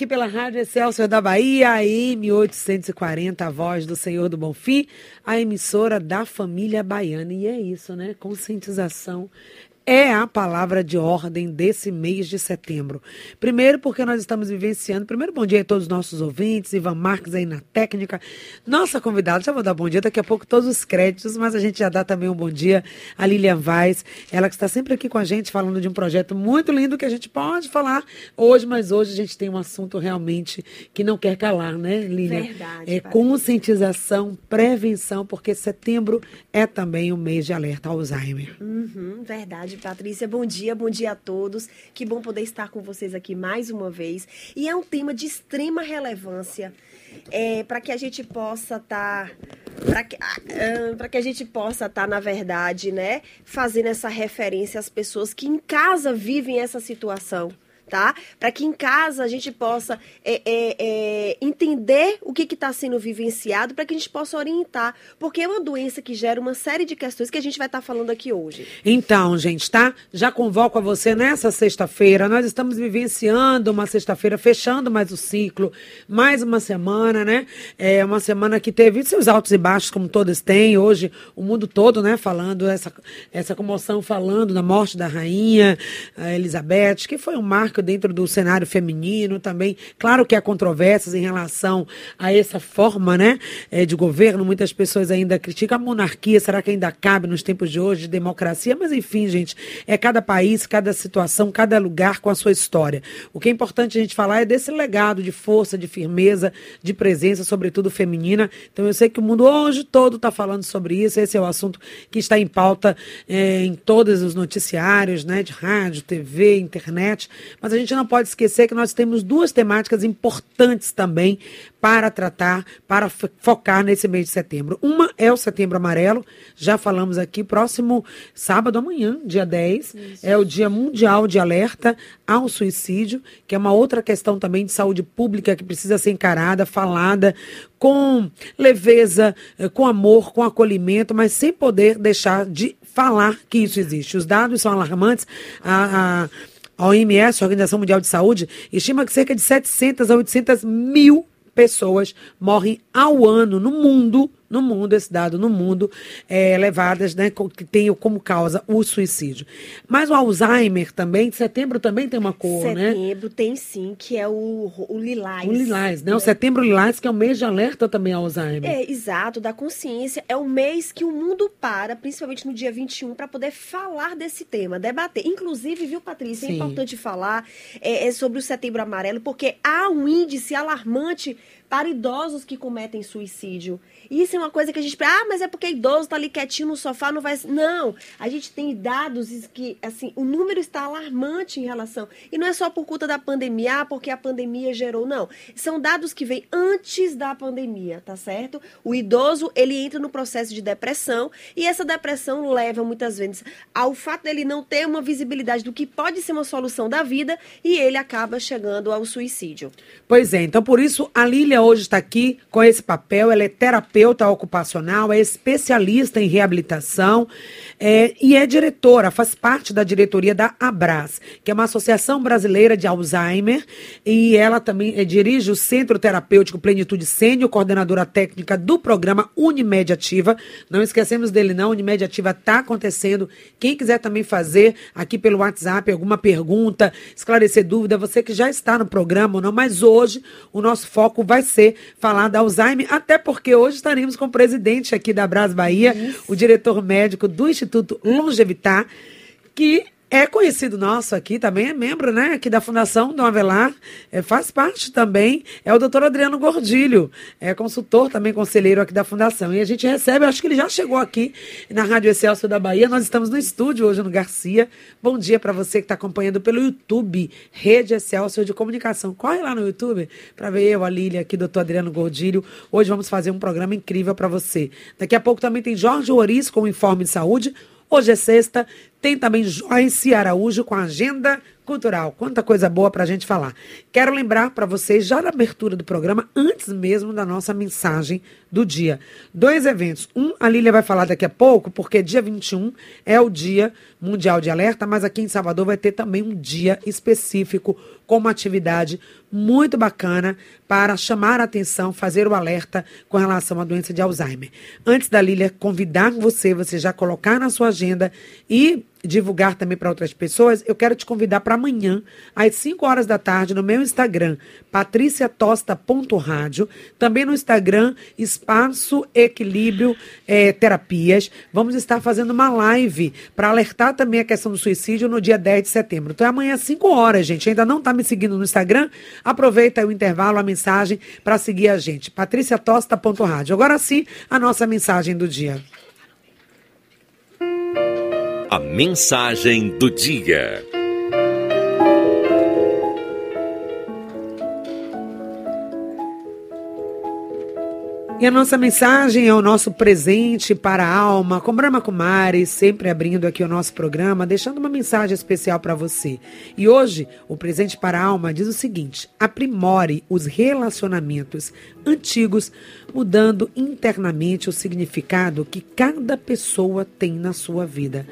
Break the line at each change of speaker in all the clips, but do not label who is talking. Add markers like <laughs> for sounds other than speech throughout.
aqui pela Rádio Excelsior da Bahia, AM 840, a voz do Senhor do Bonfim, a emissora da família baiana. E é isso, né? Conscientização é a palavra de ordem desse mês de setembro. Primeiro, porque nós estamos vivenciando. Primeiro, bom dia a todos os nossos ouvintes, Ivan Marques aí na técnica. Nossa convidada, já vou dar bom dia, daqui a pouco todos os créditos, mas a gente já dá também um bom dia a Lilian Vaz, ela que está sempre aqui com a gente, falando de um projeto muito lindo que a gente pode falar hoje, mas hoje a gente tem um assunto realmente que não quer calar, né, Lilian?
Verdade.
É conscientização, prevenção, porque setembro é também o mês de alerta ao Alzheimer.
Uhum, verdade, Patrícia. Bom dia, bom dia a todos. Que bom poder estar com vocês aqui mais uma vez. E é um tema de extrema relevância é, para que a gente possa estar. Tá, para que, uh, que a gente possa estar, tá, na verdade, né, fazendo essa referência às pessoas que em casa vivem essa situação tá? Para que em casa a gente possa é, é, é, entender o que está sendo vivenciado, para que a gente possa orientar, porque é uma doença que gera uma série de questões que a gente vai estar tá falando aqui hoje.
Então, gente, tá? Já convoco a você nessa sexta-feira. Nós estamos vivenciando uma sexta-feira, fechando mais o ciclo, mais uma semana, né? É uma semana que teve seus altos e baixos, como todos têm. Hoje, o mundo todo, né, falando essa, essa comoção, falando da morte da rainha Elizabeth, que foi um marco dentro do cenário feminino também. Claro que há controvérsias em relação a essa forma né, é, de governo. Muitas pessoas ainda criticam a monarquia. Será que ainda cabe nos tempos de hoje de democracia? Mas, enfim, gente, é cada país, cada situação, cada lugar com a sua história. O que é importante a gente falar é desse legado de força, de firmeza, de presença, sobretudo feminina. Então, eu sei que o mundo hoje todo está falando sobre isso. Esse é o assunto que está em pauta é, em todos os noticiários, né, de rádio, TV, internet. Mas mas a gente não pode esquecer que nós temos duas temáticas importantes também para tratar, para focar nesse mês de setembro. Uma é o Setembro Amarelo, já falamos aqui, próximo sábado, amanhã, dia 10, Isso. é o Dia Mundial de Alerta ao Suicídio, que é uma outra questão também de saúde pública que precisa ser encarada, falada com leveza, eh, com amor, com acolhimento, mas sem poder deixar de falar que isso existe. Os dados são alarmantes. A, a a OMS, a Organização Mundial de Saúde, estima que cerca de 700 a 800 mil pessoas morrem ao ano no mundo no mundo, esse dado no mundo, é, levadas, né, que tem como causa o suicídio. Mas o Alzheimer também, setembro também tem uma cor,
setembro né? Setembro tem sim, que é o, o lilás.
O lilás, né? O setembro lilás, que é o mês de alerta também ao Alzheimer.
É, exato, da consciência. É o mês que o mundo para, principalmente no dia 21, para poder falar desse tema, debater. Inclusive, viu, Patrícia, é sim. é importante falar é, é sobre o setembro amarelo, porque há um índice alarmante para idosos que cometem suicídio. Isso é uma coisa que a gente. Ah, mas é porque idoso está ali quietinho no sofá, não vai. Não. A gente tem dados que, assim, o número está alarmante em relação. E não é só por conta da pandemia, ah, porque a pandemia gerou. Não. São dados que vêm antes da pandemia, tá certo? O idoso, ele entra no processo de depressão e essa depressão leva muitas vezes ao fato dele não ter uma visibilidade do que pode ser uma solução da vida e ele acaba chegando ao suicídio.
Pois é, então por isso a Lília hoje está aqui com esse papel, ela é terapeuta ocupacional, é especialista em reabilitação é, e é diretora, faz parte da diretoria da Abras, que é uma associação brasileira de Alzheimer, e ela também é, dirige o Centro Terapêutico Plenitude Sênior, coordenadora técnica do programa Unimed Ativa. Não esquecemos dele, não. Unimed Ativa está acontecendo. Quem quiser também fazer aqui pelo WhatsApp alguma pergunta, esclarecer dúvida, você que já está no programa ou não, mas hoje o nosso foco vai ser falar da Alzheimer, até porque hoje estaremos com o presidente aqui da Bras Bahia, Isso. o diretor médico do Instituto Longevitar, que é conhecido nosso aqui, também é membro, né, aqui da Fundação Dom Avelar, é, faz parte também, é o doutor Adriano Gordilho, é consultor também, conselheiro aqui da Fundação. E a gente recebe, acho que ele já chegou aqui na Rádio Excelso da Bahia, nós estamos no estúdio hoje no Garcia. Bom dia para você que está acompanhando pelo YouTube, Rede Excelso de Comunicação. Corre lá no YouTube para ver eu, a Lília, aqui, doutor Adriano Gordilho. Hoje vamos fazer um programa incrível para você. Daqui a pouco também tem Jorge Oris com o Informe de Saúde, Hoje é sexta, tem também Joyce Araújo com a agenda cultural. Quanta coisa boa para a gente falar. Quero lembrar para vocês, já na abertura do programa, antes mesmo da nossa mensagem do dia. Dois eventos. Um, a Lília vai falar daqui a pouco, porque dia 21 é o Dia Mundial de Alerta, mas aqui em Salvador vai ter também um dia específico com uma atividade muito bacana para chamar a atenção, fazer o alerta com relação à doença de Alzheimer. Antes da Lília convidar você, você já colocar na sua agenda e divulgar também para outras pessoas, eu quero te convidar para amanhã, às 5 horas da tarde, no meu Instagram, patriciatosta.rádio, também no Instagram, Espaço Equilíbrio é, Terapias. Vamos estar fazendo uma live para alertar também a questão do suicídio no dia 10 de setembro. Então é amanhã às 5 horas, gente. Ainda não está me seguindo no Instagram? Aproveita o intervalo, a mensagem para seguir a gente. patriciatosta.rádio. Agora sim, a nossa mensagem do dia.
A mensagem do dia.
E a nossa mensagem é o nosso presente para a alma, com Brahma Kumari, sempre abrindo aqui o nosso programa, deixando uma mensagem especial para você. E hoje, o presente para a alma diz o seguinte: aprimore os relacionamentos antigos, mudando internamente o significado que cada pessoa tem na sua vida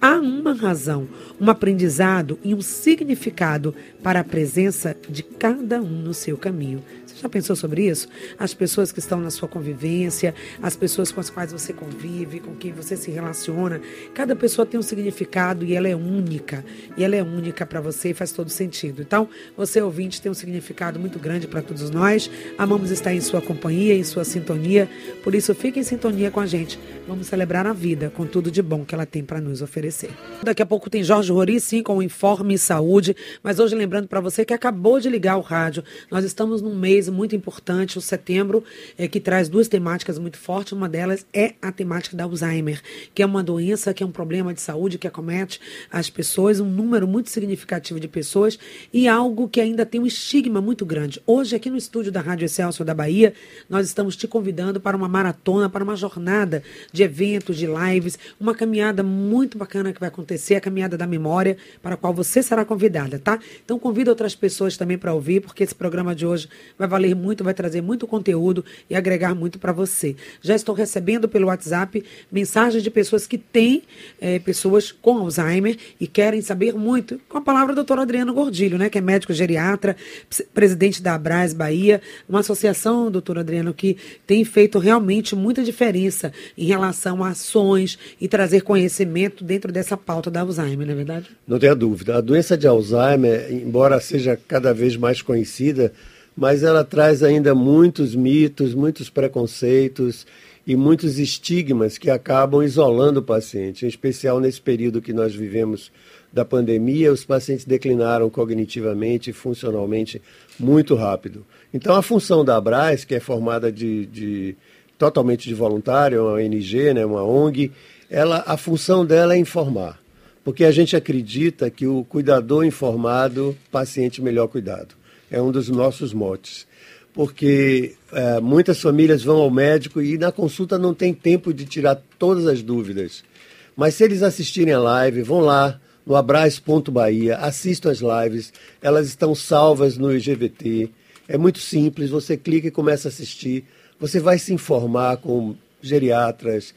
há uma razão, um aprendizado e um significado para a presença de cada um no seu caminho. Já pensou sobre isso? As pessoas que estão na sua convivência, as pessoas com as quais você convive, com quem você se relaciona, cada pessoa tem um significado e ela é única. E ela é única para você e faz todo sentido. Então, você ouvinte tem um significado muito grande para todos nós. Amamos estar em sua companhia, em sua sintonia. Por isso, fique em sintonia com a gente. Vamos celebrar a vida com tudo de bom que ela tem para nos oferecer. Daqui a pouco tem Jorge Rori, sim, com o Informe Saúde. Mas hoje, lembrando para você que acabou de ligar o rádio, nós estamos num mês mês muito importante, o setembro, é, que traz duas temáticas muito fortes. Uma delas é a temática da Alzheimer, que é uma doença, que é um problema de saúde que acomete as pessoas, um número muito significativo de pessoas e algo que ainda tem um estigma muito grande. Hoje, aqui no estúdio da Rádio Excelsior da Bahia, nós estamos te convidando para uma maratona, para uma jornada de eventos, de lives, uma caminhada muito bacana que vai acontecer, a caminhada da memória, para a qual você será convidada, tá? Então convida outras pessoas também para ouvir, porque esse programa de hoje vai valer muito, vai trazer muito conteúdo e agregar muito para você. Já estou recebendo pelo WhatsApp mensagens de pessoas que têm é, pessoas com Alzheimer e querem saber muito. Com a palavra do doutor Adriano Gordilho, né, que é médico geriatra, presidente da Abras Bahia, uma associação, doutor Adriano, que tem feito realmente muita diferença em relação a ações e trazer conhecimento dentro dessa pauta da Alzheimer, não é verdade?
Não tenha dúvida. A doença de Alzheimer, embora seja cada vez mais conhecida, mas ela traz ainda muitos mitos, muitos preconceitos e muitos estigmas que acabam isolando o paciente, em especial nesse período que nós vivemos da pandemia, os pacientes declinaram cognitivamente e funcionalmente muito rápido. Então, a função da Abras, que é formada de, de totalmente de voluntário, é uma ONG, né, uma ONG, ela, a função dela é informar, porque a gente acredita que o cuidador informado, paciente melhor cuidado é um dos nossos motes. Porque é, muitas famílias vão ao médico e na consulta não tem tempo de tirar todas as dúvidas. Mas se eles assistirem a live, vão lá no abraz.bahia, assistam as lives, elas estão salvas no IGVT. É muito simples, você clica e começa a assistir. Você vai se informar com geriatras,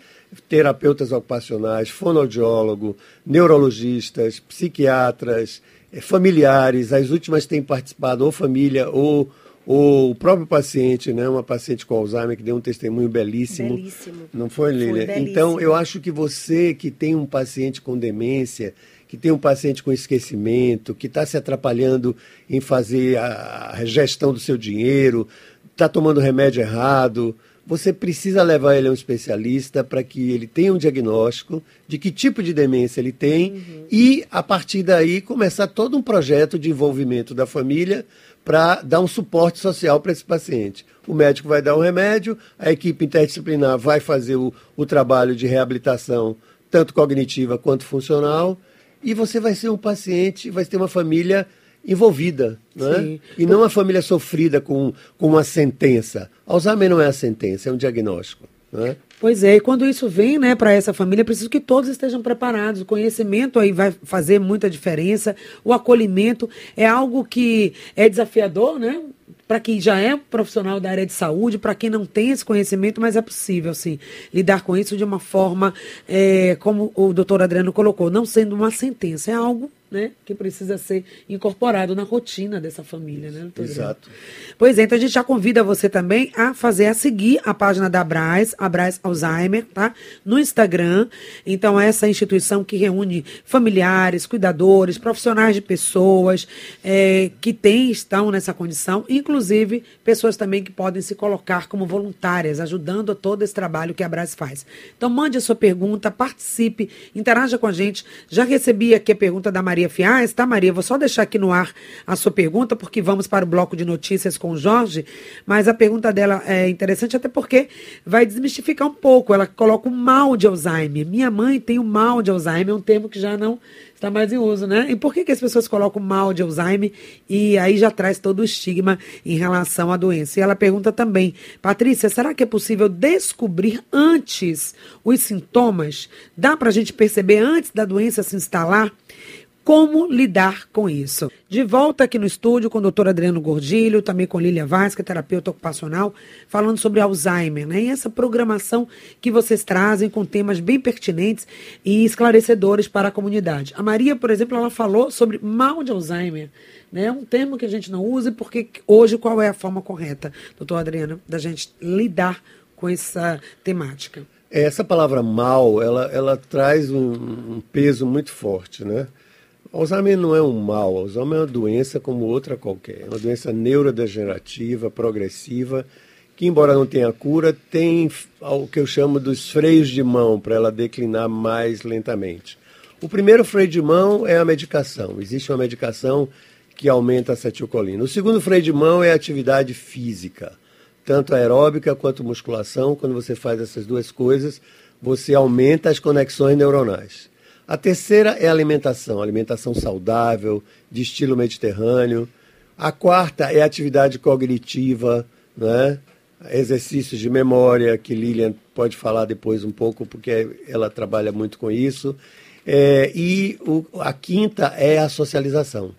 terapeutas ocupacionais, fonoaudiólogo, neurologistas, psiquiatras, familiares, as últimas têm participado, ou família, ou, ou o próprio paciente, né? Uma paciente com Alzheimer que deu um testemunho belíssimo.
Belíssimo.
Não foi, Lília? Foi então, eu acho que você que tem um paciente com demência, que tem um paciente com esquecimento, que está se atrapalhando em fazer a gestão do seu dinheiro, está tomando remédio errado, você precisa levar ele a um especialista para que ele tenha um diagnóstico de que tipo de demência ele tem uhum. e, a partir daí, começar todo um projeto de envolvimento da família para dar um suporte social para esse paciente. O médico vai dar um remédio, a equipe interdisciplinar vai fazer o, o trabalho de reabilitação, tanto cognitiva quanto funcional, e você vai ser um paciente, vai ter uma família envolvida, né? e não uma família sofrida com, com uma sentença. Alzheimer não é a sentença, é um diagnóstico. Né?
Pois é, e quando isso vem né, para essa família, é preciso que todos estejam preparados. O conhecimento aí vai fazer muita diferença. O acolhimento é algo que é desafiador, né? Para quem já é profissional da área de saúde, para quem não tem esse conhecimento, mas é possível, sim, lidar com isso de uma forma, é, como o doutor Adriano colocou, não sendo uma sentença, é algo né, que precisa ser incorporado na rotina dessa família, né?
Exato.
Pois é, então a gente já convida você também a fazer, a seguir a página da Abraz, Abraz Alzheimer, tá? No Instagram. Então, essa instituição que reúne familiares, cuidadores, profissionais de pessoas é, que têm, estão nessa condição, inclusive pessoas também que podem se colocar como voluntárias, ajudando a todo esse trabalho que a Abraz faz. Então, mande a sua pergunta, participe, interaja com a gente. Já recebi aqui a pergunta da Maria Maria Fiais, tá, Maria? Vou só deixar aqui no ar a sua pergunta, porque vamos para o bloco de notícias com o Jorge, mas a pergunta dela é interessante até porque vai desmistificar um pouco. Ela coloca o mal de Alzheimer. Minha mãe tem o mal de Alzheimer, é um termo que já não está mais em uso, né? E por que, que as pessoas colocam mal de Alzheimer e aí já traz todo o estigma em relação à doença? E ela pergunta também, Patrícia, será que é possível descobrir antes os sintomas? Dá para a gente perceber antes da doença se instalar? Como lidar com isso. De volta aqui no estúdio com o doutor Adriano Gordilho, também com Lília Vaz, que é terapeuta ocupacional, falando sobre Alzheimer, né? E essa programação que vocês trazem com temas bem pertinentes e esclarecedores para a comunidade. A Maria, por exemplo, ela falou sobre mal de Alzheimer. Né? Um termo que a gente não usa, porque hoje qual é a forma correta, doutor Adriano, da gente lidar com essa temática?
Essa palavra mal, ela, ela traz um, um peso muito forte, né? Alzheimer não é um mal, Alzheimer é uma doença como outra qualquer. É uma doença neurodegenerativa, progressiva, que, embora não tenha cura, tem o que eu chamo dos freios de mão para ela declinar mais lentamente. O primeiro freio de mão é a medicação. Existe uma medicação que aumenta a acetilcolina. O segundo freio de mão é a atividade física, tanto aeróbica quanto musculação. Quando você faz essas duas coisas, você aumenta as conexões neuronais. A terceira é a alimentação, alimentação saudável, de estilo mediterrâneo. A quarta é a atividade cognitiva, né? exercícios de memória, que Lilian pode falar depois um pouco, porque ela trabalha muito com isso. É, e o, a quinta é a socialização.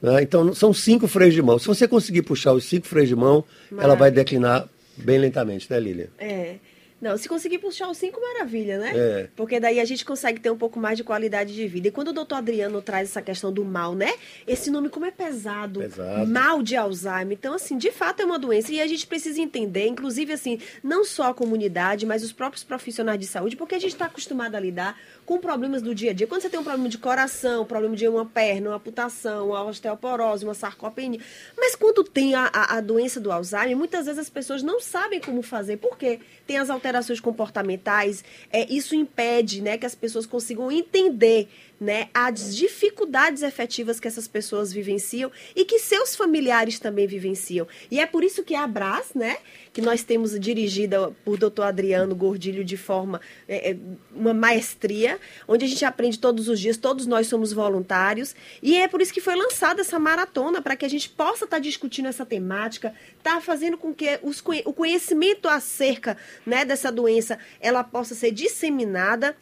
Né? Então, são cinco freios de mão. Se você conseguir puxar os cinco freios de mão, Maravilha. ela vai declinar bem lentamente, né, Lilian?
É. Não, se conseguir puxar os cinco, maravilha, né?
É.
Porque daí a gente consegue ter um pouco mais de qualidade de vida. E quando o doutor Adriano traz essa questão do mal, né? Esse nome como é pesado.
pesado.
Mal de Alzheimer. Então, assim, de fato é uma doença. E a gente precisa entender, inclusive, assim, não só a comunidade, mas os próprios profissionais de saúde, porque a gente está acostumado a lidar com problemas do dia a dia. Quando você tem um problema de coração, problema de uma perna, uma amputação, uma osteoporose, uma sarcopenia. Mas quando tem a, a, a doença do Alzheimer, muitas vezes as pessoas não sabem como fazer. Por quê? Tem as alterações comportamentais, é, isso impede né, que as pessoas consigam entender né, as dificuldades efetivas que essas pessoas vivenciam e que seus familiares também vivenciam. E é por isso que a Abras, né, que nós temos dirigida por doutor Adriano Gordilho de forma, é, é, uma maestria, onde a gente aprende todos os dias, todos nós somos voluntários, e é por isso que foi lançada essa maratona, para que a gente possa estar tá discutindo essa temática, estar tá fazendo com que os, o conhecimento acerca né, dessa doença, ela possa ser disseminada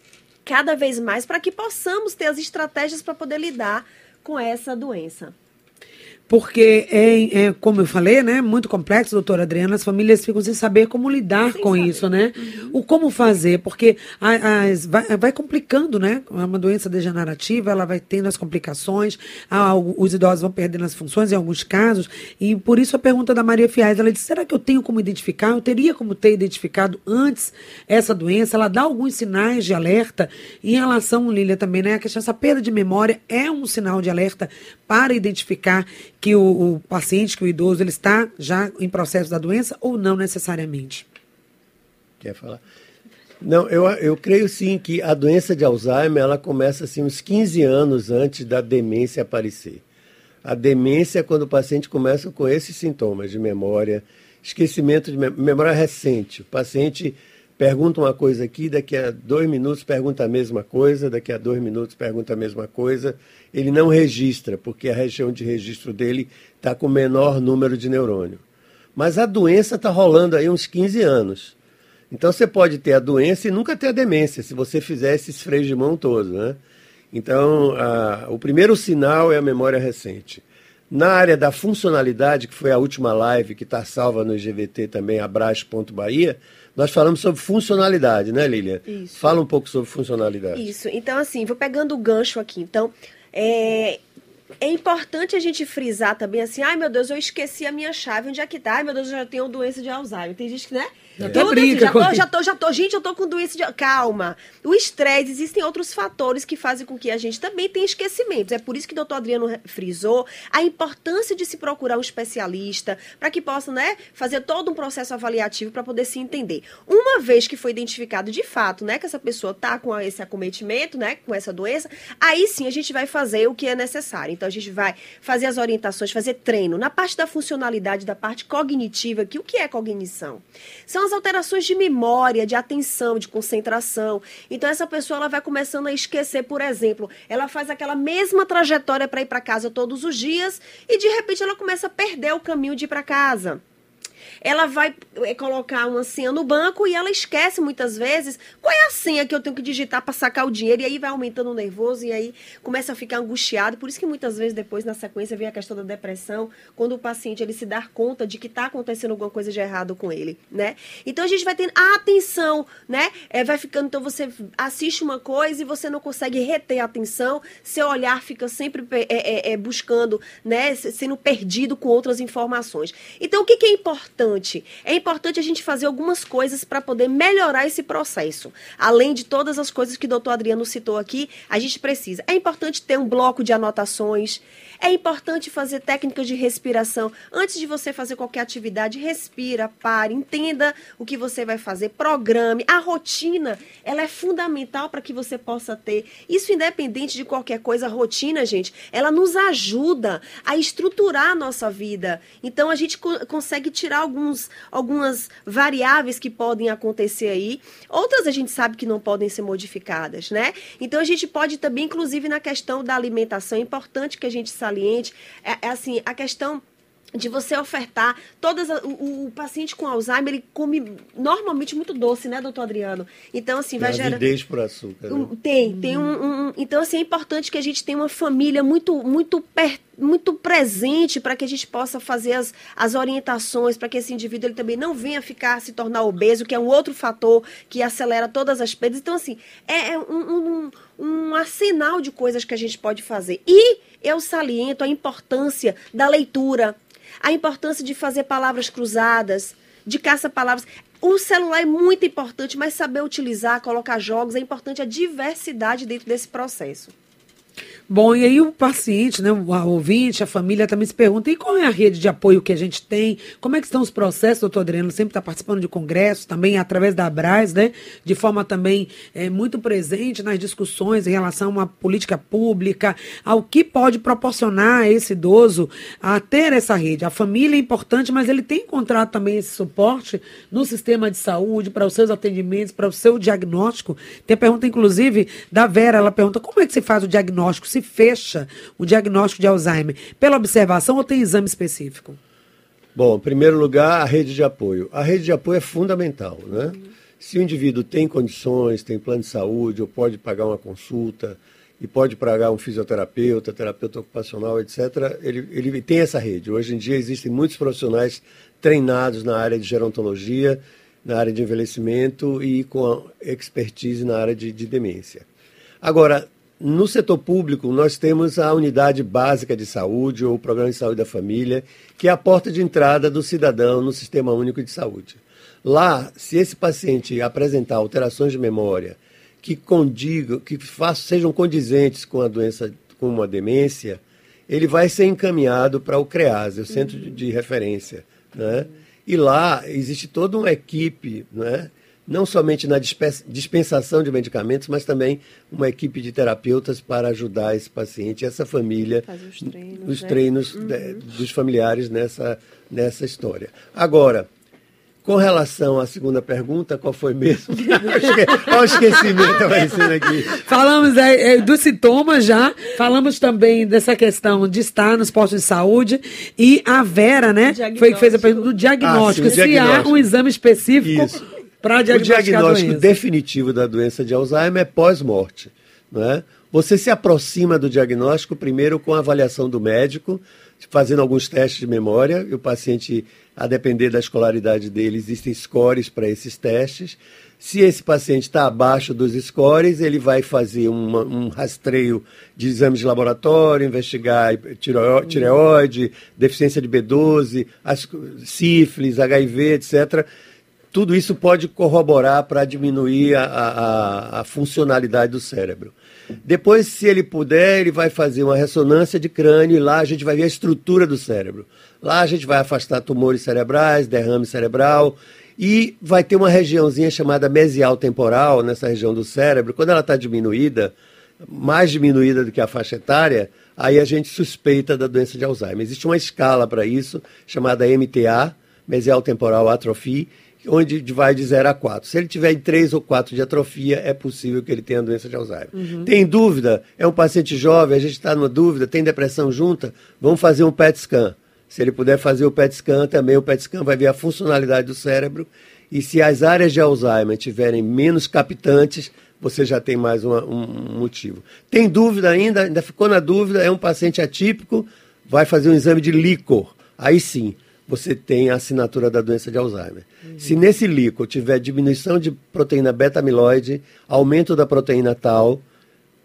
cada vez mais para que possamos ter as estratégias para poder lidar com essa doença
porque é, é, como eu falei, né, muito complexo, doutora Adriana, as famílias ficam sem saber como lidar sem com saber. isso, né? Uhum. O como fazer, porque as, vai, vai, complicando, né? É uma doença degenerativa, ela vai tendo as complicações, os idosos vão perdendo as funções em alguns casos, e por isso a pergunta da Maria Fiais, ela disse, será que eu tenho como identificar? Eu teria como ter identificado antes essa doença? Ela dá alguns sinais de alerta em relação, Lília, também, né? A questão dessa perda de memória é um sinal de alerta para identificar que o, o, paciente, que o idoso, ele está já em processo da doença ou não necessariamente?
Quer falar? Não, eu, eu creio sim que a doença de Alzheimer ela começa assim uns 15 anos antes da demência aparecer. A demência é quando o paciente começa com esses sintomas de memória, esquecimento de memória recente. O paciente pergunta uma coisa aqui, daqui a dois minutos pergunta a mesma coisa, daqui a dois minutos pergunta a mesma coisa. Ele não registra, porque a região de registro dele está com menor número de neurônio. Mas a doença está rolando aí uns 15 anos. Então você pode ter a doença e nunca ter a demência, se você fizer esses freios de mão todos, né? Então, a, o primeiro sinal é a memória recente. Na área da funcionalidade, que foi a última live que está salva no IGVT também, abraço.bahia, nós falamos sobre funcionalidade, né, Lilian?
Isso.
Fala um pouco sobre funcionalidade.
Isso. Então, assim, vou pegando o gancho aqui. Então, é, é importante a gente frisar também assim, ai meu Deus, eu esqueci a minha chave, onde é que tá? Ai meu Deus, eu já tenho doença de Alzheimer. Tem gente que, né?
Até
Tudo
brinca
assim, já, tô, já tô, já tô, gente, eu tô com doença de. Calma. O estresse, existem outros fatores que fazem com que a gente também tenha esquecimentos. É por isso que o doutor Adriano frisou a importância de se procurar um especialista para que possa, né, fazer todo um processo avaliativo para poder se entender. Uma vez que foi identificado de fato, né, que essa pessoa tá com esse acometimento, né, com essa doença, aí sim a gente vai fazer o que é necessário. Então a gente vai fazer as orientações, fazer treino. Na parte da funcionalidade, da parte cognitiva, que o que é cognição? São as alterações de memória, de atenção, de concentração. Então essa pessoa ela vai começando a esquecer, por exemplo, ela faz aquela mesma trajetória para ir para casa todos os dias e de repente ela começa a perder o caminho de ir para casa ela vai eh, colocar uma senha no banco e ela esquece muitas vezes qual é a senha que eu tenho que digitar para sacar o dinheiro e aí vai aumentando o nervoso e aí começa a ficar angustiado. Por isso que muitas vezes depois na sequência vem a questão da depressão, quando o paciente ele se dá conta de que está acontecendo alguma coisa de errado com ele, né? Então a gente vai tendo a atenção, né? É, vai ficando então você assiste uma coisa e você não consegue reter a atenção, seu olhar fica sempre é, é, é, buscando, né? se- Sendo perdido com outras informações. Então o que, que é importante? É importante a gente fazer algumas coisas para poder melhorar esse processo. Além de todas as coisas que o doutor Adriano citou aqui, a gente precisa. É importante ter um bloco de anotações. É importante fazer técnicas de respiração. Antes de você fazer qualquer atividade, respira, pare, entenda o que você vai fazer, programe. A rotina, ela é fundamental para que você possa ter. Isso independente de qualquer coisa, a rotina, gente, ela nos ajuda a estruturar a nossa vida. Então a gente co- consegue tirar alguns, algumas variáveis que podem acontecer aí. Outras a gente sabe que não podem ser modificadas, né? Então a gente pode também, inclusive na questão da alimentação, é importante que a gente saliente é, é assim, a questão de você ofertar todas a- o, o paciente com Alzheimer ele come normalmente muito doce, né, doutor Adriano? Então assim vai gerar
por açúcar. né?
Tem, tem um, um- um- Então, assim, é importante que a gente tenha uma família muito, muito, per- muito presente para que a gente possa fazer as, as orientações, para que esse indivíduo ele também não venha ficar, se tornar obeso, que é um outro fator que acelera todas as perdas. Então, assim, é, é um, um, um arsenal de coisas que a gente pode fazer. E eu saliento a importância da leitura, a importância de fazer palavras cruzadas, de caça-palavras. O celular é muito importante, mas saber utilizar, colocar jogos, é importante a diversidade dentro desse processo.
Bom, e aí o paciente, né, o ouvinte, a família também se pergunta, e qual é a rede de apoio que a gente tem? Como é que estão os processos, doutor Adriano? Sempre está participando de congressos, também através da Abras, né? De forma também é, muito presente nas discussões em relação a política pública, ao que pode proporcionar a esse idoso a ter essa rede. A família é importante, mas ele tem encontrado também esse suporte no sistema de saúde, para os seus atendimentos, para o seu diagnóstico. Tem a pergunta, inclusive, da Vera, ela pergunta como é que se faz o diagnóstico, se fecha o diagnóstico de Alzheimer? Pela observação ou tem exame específico?
Bom, em primeiro lugar, a rede de apoio. A rede de apoio é fundamental, né? Se o indivíduo tem condições, tem plano de saúde, ou pode pagar uma consulta, e pode pagar um fisioterapeuta, terapeuta ocupacional, etc., ele, ele tem essa rede. Hoje em dia existem muitos profissionais treinados na área de gerontologia, na área de envelhecimento e com expertise na área de, de demência. Agora, no setor público, nós temos a unidade básica de saúde, ou o programa de saúde da família, que é a porta de entrada do cidadão no sistema único de saúde. Lá, se esse paciente apresentar alterações de memória que condigam, que façam, sejam condizentes com a doença, com uma demência, ele vai ser encaminhado para o CREAS, o Centro de, de Referência. Né? E lá existe toda uma equipe, né? Não somente na dispe- dispensação de medicamentos, mas também uma equipe de terapeutas para ajudar esse paciente e essa família,
Fazer os treinos,
os
né?
treinos de- dos familiares nessa, nessa história. Agora, com relação à segunda pergunta, qual foi mesmo? <laughs> Olha o esquecimento aparecendo aqui.
Falamos é, é, dos sintomas já, falamos também dessa questão de estar nos postos de saúde e a Vera, né, foi que fez a pergunta do diagnóstico.
Ah, sim,
se há um exame específico
Isso.
Para
diagnosticar O diagnóstico definitivo da doença de Alzheimer é pós-morte. Né? Você se aproxima do diagnóstico primeiro com a avaliação do médico, fazendo alguns testes de memória, e o paciente, a depender da escolaridade dele, existem scores para esses testes. Se esse paciente está abaixo dos scores, ele vai fazer uma, um rastreio de exames de laboratório, investigar tireoide, deficiência de B12, as, sífilis, HIV, etc. Tudo isso pode corroborar para diminuir a, a, a funcionalidade do cérebro. Depois, se ele puder, ele vai fazer uma ressonância de crânio e lá a gente vai ver a estrutura do cérebro. Lá a gente vai afastar tumores cerebrais, derrame cerebral e vai ter uma regiãozinha chamada mesial temporal nessa região do cérebro. Quando ela está diminuída, mais diminuída do que a faixa etária, aí a gente suspeita da doença de Alzheimer. Existe uma escala para isso, chamada MTA, mesial temporal atrofia, onde vai de 0 a 4. Se ele tiver em 3 ou 4 de atrofia, é possível que ele tenha doença de Alzheimer. Uhum. Tem dúvida? É um paciente jovem, a gente está numa dúvida, tem depressão junta? Vamos fazer um PET scan. Se ele puder fazer o PET scan, também o PET scan vai ver a funcionalidade do cérebro. E se as áreas de Alzheimer tiverem menos captantes, você já tem mais uma, um motivo. Tem dúvida ainda? Ainda ficou na dúvida? É um paciente atípico? Vai fazer um exame de líquor. Aí sim, você tem a assinatura da doença de Alzheimer. Uhum. Se nesse líquor tiver diminuição de proteína beta-amiloide, aumento da proteína tal,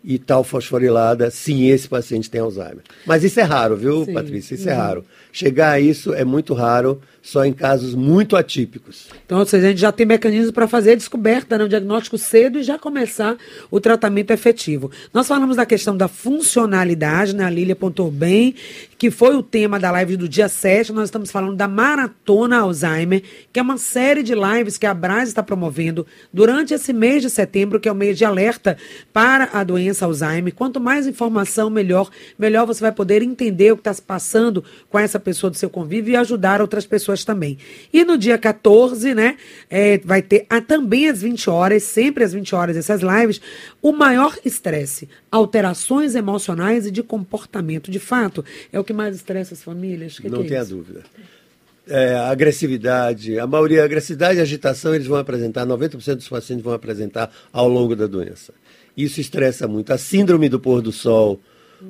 e tal fosforilada, sim, esse paciente tem Alzheimer. Mas isso é raro, viu, sim. Patrícia? Isso é uhum. é raro. Chegar a isso é muito raro, só em casos muito atípicos.
Então, ou seja, a gente já tem mecanismos para fazer a descoberta, né, o diagnóstico cedo e já começar o tratamento efetivo. Nós falamos da questão da funcionalidade, né? A Lília apontou bem, que foi o tema da live do dia 7. Nós estamos falando da Maratona Alzheimer, que é uma série de lives que a Braz está promovendo durante esse mês de setembro, que é o mês de alerta para a doença Alzheimer. Quanto mais informação, melhor. Melhor você vai poder entender o que está se passando com essa pessoa do seu convívio e ajudar outras pessoas também. E no dia 14, né, é, vai ter a, também às 20 horas, sempre às 20 horas, essas lives, o maior estresse, alterações emocionais e de comportamento. De fato, é o que mais estressa as famílias?
Que Não que é tenha dúvida. É, agressividade, a maioria, agressividade e agitação, eles vão apresentar, 90% dos pacientes vão apresentar ao longo da doença. Isso estressa muito. A síndrome do pôr do sol,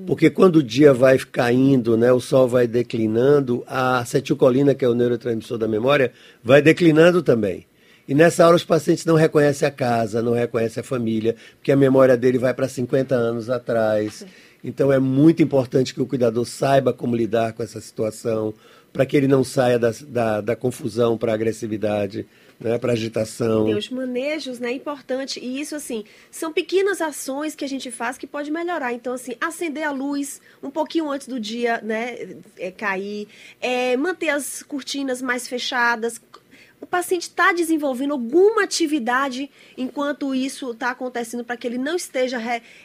porque quando o dia vai caindo, né, o sol vai declinando, a acetilcolina, que é o neurotransmissor da memória, vai declinando também. E nessa hora os pacientes não reconhecem a casa, não reconhecem a família, porque a memória dele vai para 50 anos atrás. Então é muito importante que o cuidador saiba como lidar com essa situação, para que ele não saia da, da, da confusão para a agressividade. Né, para agitação.
Os manejos, né, importante. E isso, assim, são pequenas ações que a gente faz que pode melhorar. Então, assim, acender a luz um pouquinho antes do dia, né, é, cair, é, manter as cortinas mais fechadas, o paciente está desenvolvendo alguma atividade enquanto isso está acontecendo para que ele não esteja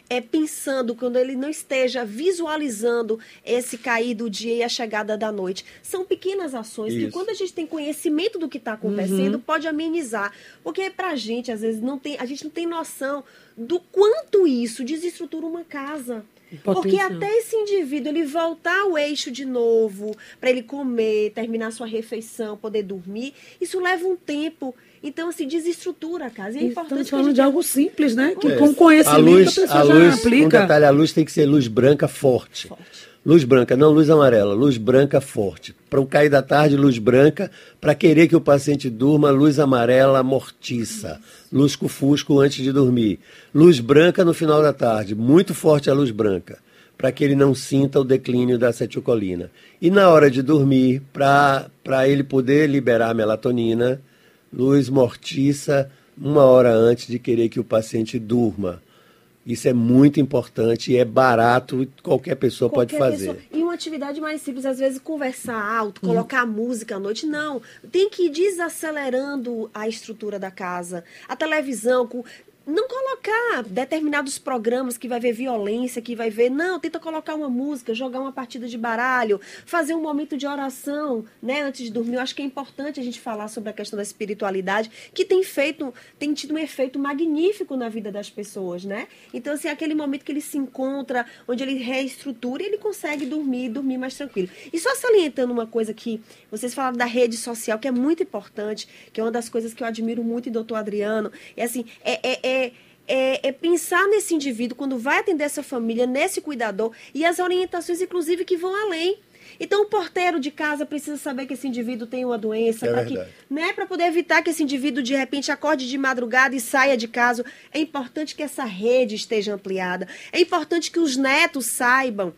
é, pensando, quando ele não esteja visualizando esse cair do dia e a chegada da noite. São pequenas ações isso. que quando a gente tem conhecimento do que está acontecendo, uhum. pode amenizar. Porque para a gente, às vezes, não tem, a gente não tem noção do quanto isso desestrutura uma casa. Porque até esse indivíduo ele voltar ao eixo de novo, para ele comer, terminar sua refeição, poder dormir, isso leva um tempo. Então, assim, desestrutura a casa. E é importante
Estamos falando gente... de algo simples, né? Que é. com conhecimento a, luz, a pessoa a luz, aplica.
Um detalhe, a luz tem que ser luz branca forte. forte. Luz branca, não luz amarela, luz branca forte. Para o cair da tarde, luz branca. Para querer que o paciente durma, luz amarela mortiça. Luz fusco antes de dormir. Luz branca no final da tarde, muito forte a luz branca, para que ele não sinta o declínio da acetilcolina. E na hora de dormir, para ele poder liberar melatonina, luz mortiça uma hora antes de querer que o paciente durma isso é muito importante e é barato, qualquer pessoa qualquer pode fazer. Pessoa.
E uma atividade mais simples, às vezes conversar alto, uhum. colocar uhum. música à noite, não. Tem que ir desacelerando a estrutura da casa. A televisão, com não colocar determinados programas que vai ver violência, que vai ver, não, tenta colocar uma música, jogar uma partida de baralho, fazer um momento de oração, né, antes de dormir. Eu acho que é importante a gente falar sobre a questão da espiritualidade, que tem feito, tem tido um efeito magnífico na vida das pessoas, né? Então, assim, é aquele momento que ele se encontra, onde ele reestrutura e ele consegue dormir, dormir mais tranquilo. E só salientando uma coisa que vocês falaram da rede social, que é muito importante, que é uma das coisas que eu admiro muito em doutor Adriano, é assim, é, é, é é, é, pensar nesse indivíduo quando vai atender essa família, nesse cuidador e as orientações, inclusive, que vão além. Então, o porteiro de casa precisa saber que esse indivíduo tem uma doença,
é
para né, poder evitar que esse indivíduo, de repente, acorde de madrugada e saia de casa. É importante que essa rede esteja ampliada. É importante que os netos saibam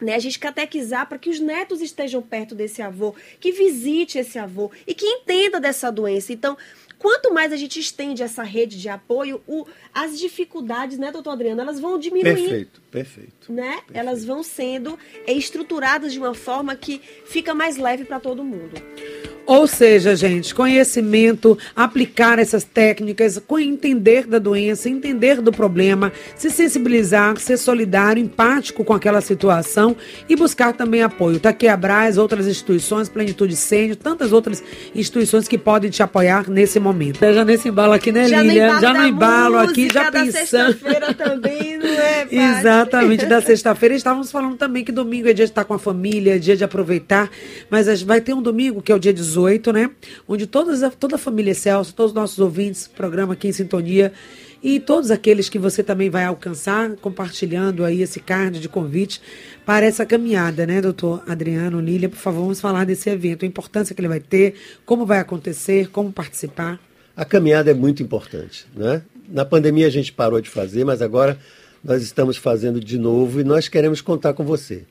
né, a gente catequizar para que os netos estejam perto desse avô, que visite esse avô e que entenda dessa doença. Então, quanto mais a gente estende essa rede de apoio, o, as dificuldades, né, doutor Adriano, elas vão diminuindo.
Perfeito, perfeito.
Né?
Perfeito.
Elas vão sendo estruturadas de uma forma que fica mais leve para todo mundo.
Ou seja, gente, conhecimento, aplicar essas técnicas, entender da doença, entender do problema, se sensibilizar, ser solidário, empático com aquela situação e buscar também apoio. Tá aqui a Braz, outras instituições, Plenitude Sênior, tantas outras instituições que podem te apoiar nesse momento. Já nesse embalo aqui, né,
já
Lília? Já no embalo aqui, já pensando.
sexta-feira também, não é? <laughs>
Exatamente, da <laughs> sexta-feira. Estávamos falando também que domingo é dia de estar com a família, é dia de aproveitar, mas vai ter um domingo que é o dia 18 18, né? Onde todas, toda a família Celso, todos os nossos ouvintes, programa aqui em sintonia, e todos aqueles que você também vai alcançar, compartilhando aí esse card de convite para essa caminhada, né, doutor Adriano, Lília? Por favor, vamos falar desse evento, a importância que ele vai ter, como vai acontecer, como participar.
A caminhada é muito importante, né? Na pandemia a gente parou de fazer, mas agora nós estamos fazendo de novo e nós queremos contar com você.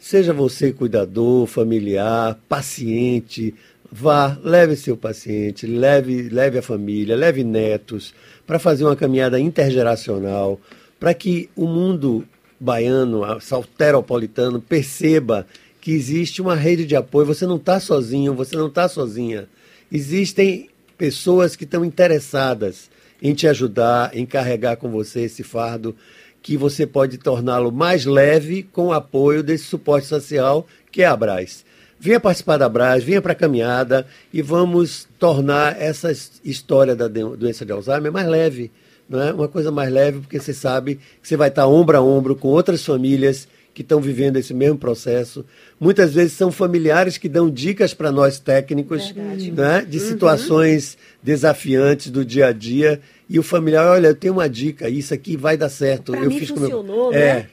Seja você cuidador, familiar, paciente, vá, leve seu paciente, leve, leve a família, leve netos, para fazer uma caminhada intergeracional, para que o mundo baiano, salteropolitano, perceba que existe uma rede de apoio. Você não está sozinho, você não está sozinha. Existem pessoas que estão interessadas em te ajudar, em carregar com você esse fardo que você pode torná-lo mais leve com o apoio desse suporte social que é a Braz. Venha participar da Braz, venha para a caminhada e vamos tornar essa história da doença de Alzheimer mais leve. Não é? Uma coisa mais leve, porque você sabe que você vai estar ombro a ombro com outras famílias que estão vivendo esse mesmo processo. Muitas vezes são familiares que dão dicas para nós técnicos né, de uhum. situações uhum. desafiantes do dia a dia e o familiar, olha, eu tenho uma dica, isso aqui vai dar certo.
Pra
eu
mim
fiz
funcionou,
meu...
né?
É.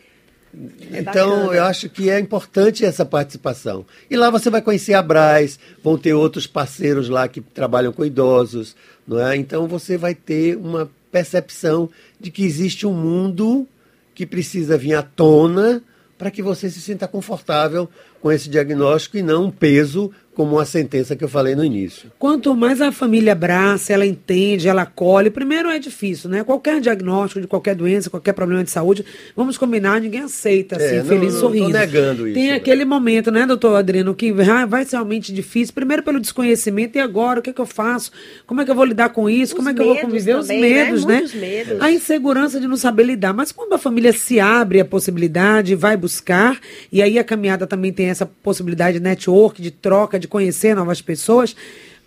É então, bacana. eu acho que é importante essa participação. E lá você vai conhecer a Braz, vão ter outros parceiros lá que trabalham com idosos, não é? Então você vai ter uma percepção de que existe um mundo que precisa vir à tona para que você se sinta confortável com esse diagnóstico e não um peso como a sentença que eu falei no início.
Quanto mais a família abraça, ela entende, ela acolhe, primeiro é difícil, né? Qualquer diagnóstico de qualquer doença, qualquer problema de saúde, vamos combinar, ninguém aceita, assim, é, não, feliz, não, sorrindo.
Não negando isso.
Tem né? aquele momento, né, doutor Adriano, que vai ser realmente difícil, primeiro pelo desconhecimento, e agora, o que, é que eu faço? Como é que eu vou lidar com isso?
Os
Como é que eu vou conviver?
Também,
Os medos,
né?
né?
Medos.
A insegurança de não saber lidar. Mas quando a família se abre a possibilidade, vai buscar, e aí a caminhada também tem essa possibilidade de network, de troca, de conhecer novas pessoas.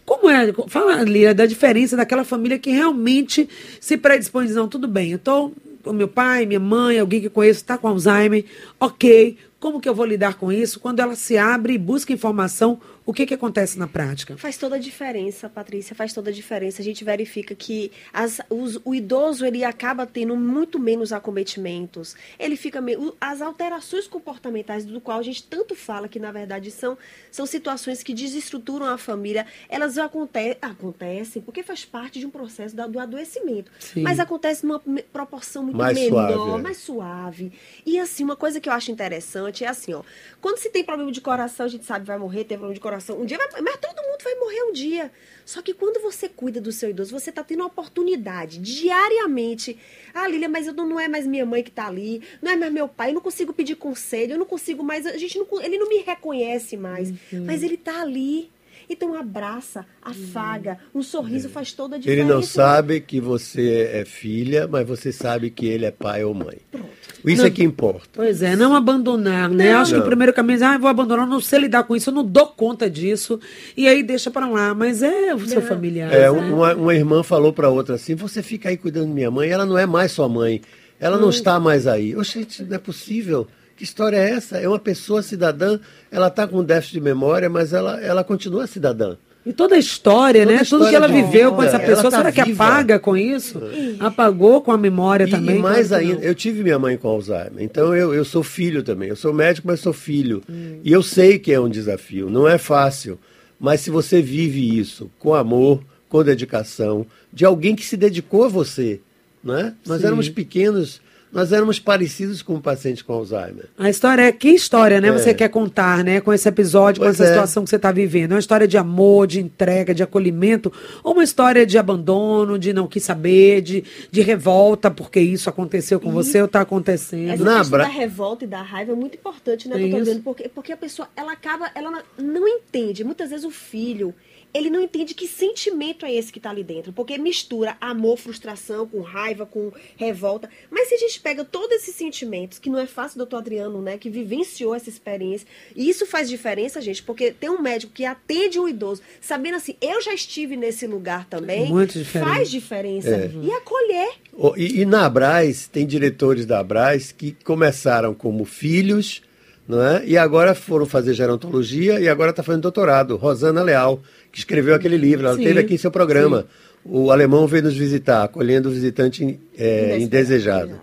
Como é? Fala, Lira, da diferença daquela família que realmente se predispõe não, tudo bem, eu estou com meu pai, minha mãe, alguém que conheço está com Alzheimer, ok, como que eu vou lidar com isso? Quando ela se abre e busca informação, o que, que acontece na prática?
Faz toda a diferença, Patrícia, faz toda a diferença. A gente verifica que as, os, o idoso ele acaba tendo muito menos acometimentos. Ele fica meio, as alterações comportamentais do qual a gente tanto fala que na verdade são, são situações que desestruturam a família. Elas aconte, acontecem porque faz parte de um processo da, do adoecimento, Sim. mas acontece numa proporção muito
mais
menor,
suave, é.
mais suave. E assim uma coisa que eu acho interessante é assim, ó, quando se tem problema de coração a gente sabe vai morrer, tem problema de coração coração. Um dia vai, mas todo mundo vai morrer um dia. Só que quando você cuida do seu idoso, você está tendo a oportunidade diariamente. Ah, Lília, mas eu não, não é mais minha mãe que está ali, não é mais meu pai, eu não consigo pedir conselho, eu não consigo mais, a gente não, ele não me reconhece mais, uhum. mas ele está ali. Então abraça, afaga, um sorriso faz toda a diferença.
Ele não sabe que você é filha, mas você sabe que ele é pai ou mãe.
Pronto.
Isso é que importa.
Pois é, não abandonar, né? Acho que o
Não.
primeiro caminho é, ah, vou abandonar, eu não sei lidar com isso, eu não dou conta disso. E aí deixa pra lá. Mas é o seu familiar.
É, uma, uma irmã falou para outra assim: você fica aí cuidando de minha mãe, ela não é mais sua mãe, ela não está mais aí. Oxe, gente, não é possível. Que história é essa? É uma pessoa cidadã, ela está com déficit de memória, mas ela, ela continua cidadã.
E toda a história,
Toda
né?
a
Tudo que
história
ela viveu com essa pessoa,
tá
será que
viva.
apaga com isso? Apagou com a memória
E,
também?
e mais
que
ainda,
não.
eu tive minha mãe com Alzheimer, então eu, eu sou filho também. Eu sou médico, mas sou filho. E eu sei que é um desafio, não é fácil. Mas se você vive isso com amor, com dedicação, de alguém que se dedicou a você, né? Nós
Sim.
éramos pequenos, nós éramos parecidos com um paciente com Alzheimer.
A história é que história, né?
É.
Você quer contar, né? Com esse episódio,
Pois
com essa
é.
situação que você está vivendo. É uma história de amor, de entrega, de acolhimento, ou uma história de abandono, de não quis saber, de, de revolta, porque isso aconteceu com você ou está acontecendo.
Essa
Na
questão
bra-
da revolta e da raiva é muito importante, né,
Tem
doutor? Porque, porque a pessoa, ela acaba, ela não entende. Muitas vezes o filho, ele não entende que sentimento é esse que está ali dentro. Porque mistura amor, frustração, com raiva, com revolta. Mas se a gente pega todos esses sentimentos, que não é fácil, doutor Adriano, né, que vivenciou essa experiência, e isso faz diferença, gente, porque tem um médico que atende um idoso, sabendo assim, eu já estive nesse lugar também,
Muito diferente.
faz diferença.
É.
E acolher.
E, e na Abraz, tem diretores da Abraz que começaram como filhos, não é? e agora foram fazer gerontologia e agora está fazendo doutorado. Rosana Leal, que escreveu aquele livro, ela
Sim,
teve aqui em seu programa. O alemão veio nos visitar, acolhendo o visitante é, indesejado.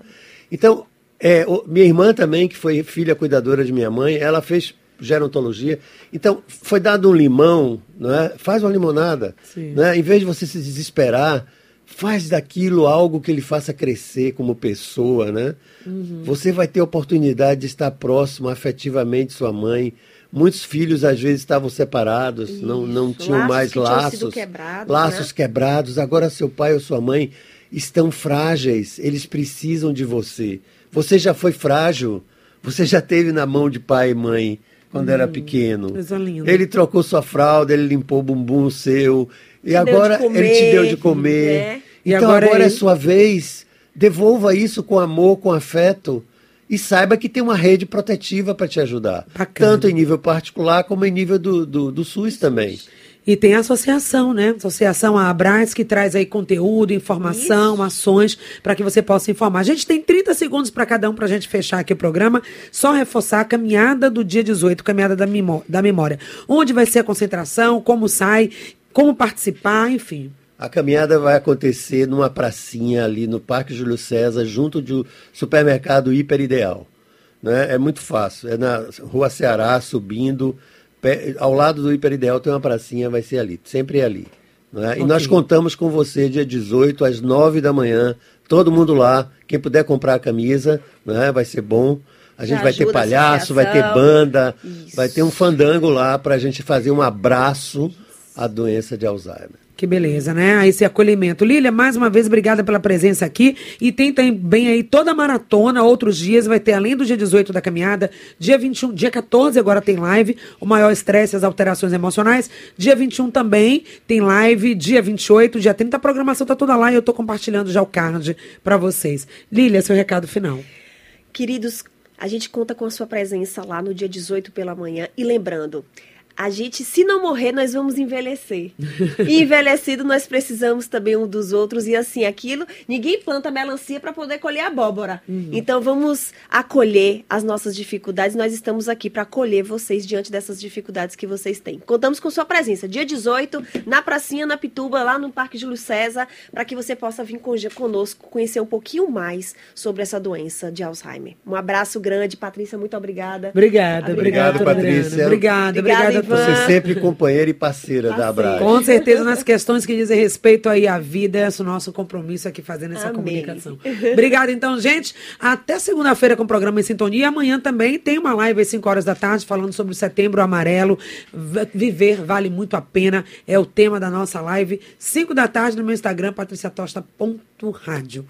Então, é, o- minha irmã também, que foi filha cuidadora de minha mãe, ela fez gerontologia. Então, foi dado um limão, não é? faz uma limonada.
Sim.
Né? Em vez de você se desesperar, faz daquilo algo que lhe faça crescer como pessoa. Né? Você vai ter oportunidade de estar próximo afetivamente de sua mãe. Muitos filhos, às vezes, estavam separados, não, não
Isso.
tinham
Laços
mais
que
laços.
quebrados,
laços
né?
quebrados. Agora, seu pai ou sua mãe estão frágeis, eles precisam de você. Você já foi frágil, você já teve na mão de pai e mãe quando era pequeno. Ele trocou sua fralda, ele limpou o bumbum seu. E
de
agora
comer,
ele te deu de comer.
né?
Então
agora
agora, é
ele-
sua vez. Devolva isso com amor, com afeto. E saiba que tem uma rede protetiva para te ajudar.
Bacana.
Tanto em nível particular como em nível do, do, do SUS também.
E tem a associação, né? Associação a Abraz, que traz aí conteúdo, informação, ações, para que você possa informar. A gente tem 30 segundos para cada um para a gente fechar aqui o programa. Só reforçar a caminhada do dia 18, caminhada da, memó- da memória. Onde vai ser a concentração, como sai, como participar, enfim.
A caminhada vai acontecer numa pracinha ali no Parque Júlio César, junto do supermercado Hiper Ideal. Né? É muito fácil. É na Rua Ceará, subindo. Ao lado do Hiper Ideal tem uma pracinha, vai ser ali. Sempre é ali. né? E nós contamos com você dia 18, às 9 da manhã. Todo mundo lá. Quem puder comprar a camisa, né? vai ser bom. A gente
Já
vai ter palhaço, vai ter banda,
Isso.
vai ter um fandango lá para a gente fazer um abraço à doença de Alzheimer.
Que beleza, né? Aí Esse acolhimento. Lília, mais uma vez, obrigada pela presença aqui. E tem também aí toda a maratona, outros dias, vai ter além do dia 18 da caminhada, dia 21, dia 14 agora tem live, o maior estresse as alterações emocionais. Dia 21 também tem live, dia 28, dia 30, a programação tá toda lá e eu tô compartilhando já o card para vocês. Lília, seu recado final.
Queridos, a gente conta com a sua presença lá no dia 18 pela manhã. E lembrando, a gente, se não morrer, nós vamos envelhecer. E <laughs> envelhecido, nós precisamos também um dos outros. E assim, aquilo, ninguém planta melancia para poder colher abóbora. Então vamos acolher as nossas dificuldades. Nós estamos aqui para acolher vocês diante dessas dificuldades que vocês têm. Contamos com sua presença, dia 18, na Pracinha, na Pituba, lá no Parque Júlio César, para que você possa vir con- conosco conhecer um pouquinho mais sobre essa doença de Alzheimer. Um abraço grande, Patrícia, muito obrigada.
Obrigada, obrigada, Adriana.
Patrícia.
Obrigada,
Obrigada,
obrigada.
Ivan.
Você é sempre companheira e parceira da
Parceira.
Abra.
Com certeza, nas questões que dizem respeito aí à vida, esse é o nosso compromisso aqui fazendo essa
Amém.
comunicação. Obrigada, então, gente. Até segunda-feira com o programa em sintonia. Amanhã também tem uma live às 5 horas da tarde falando sobre o setembro amarelo. Viver vale muito a pena. É o tema da nossa live. 5 da tarde no meu Instagram, patriciatosta.rádio.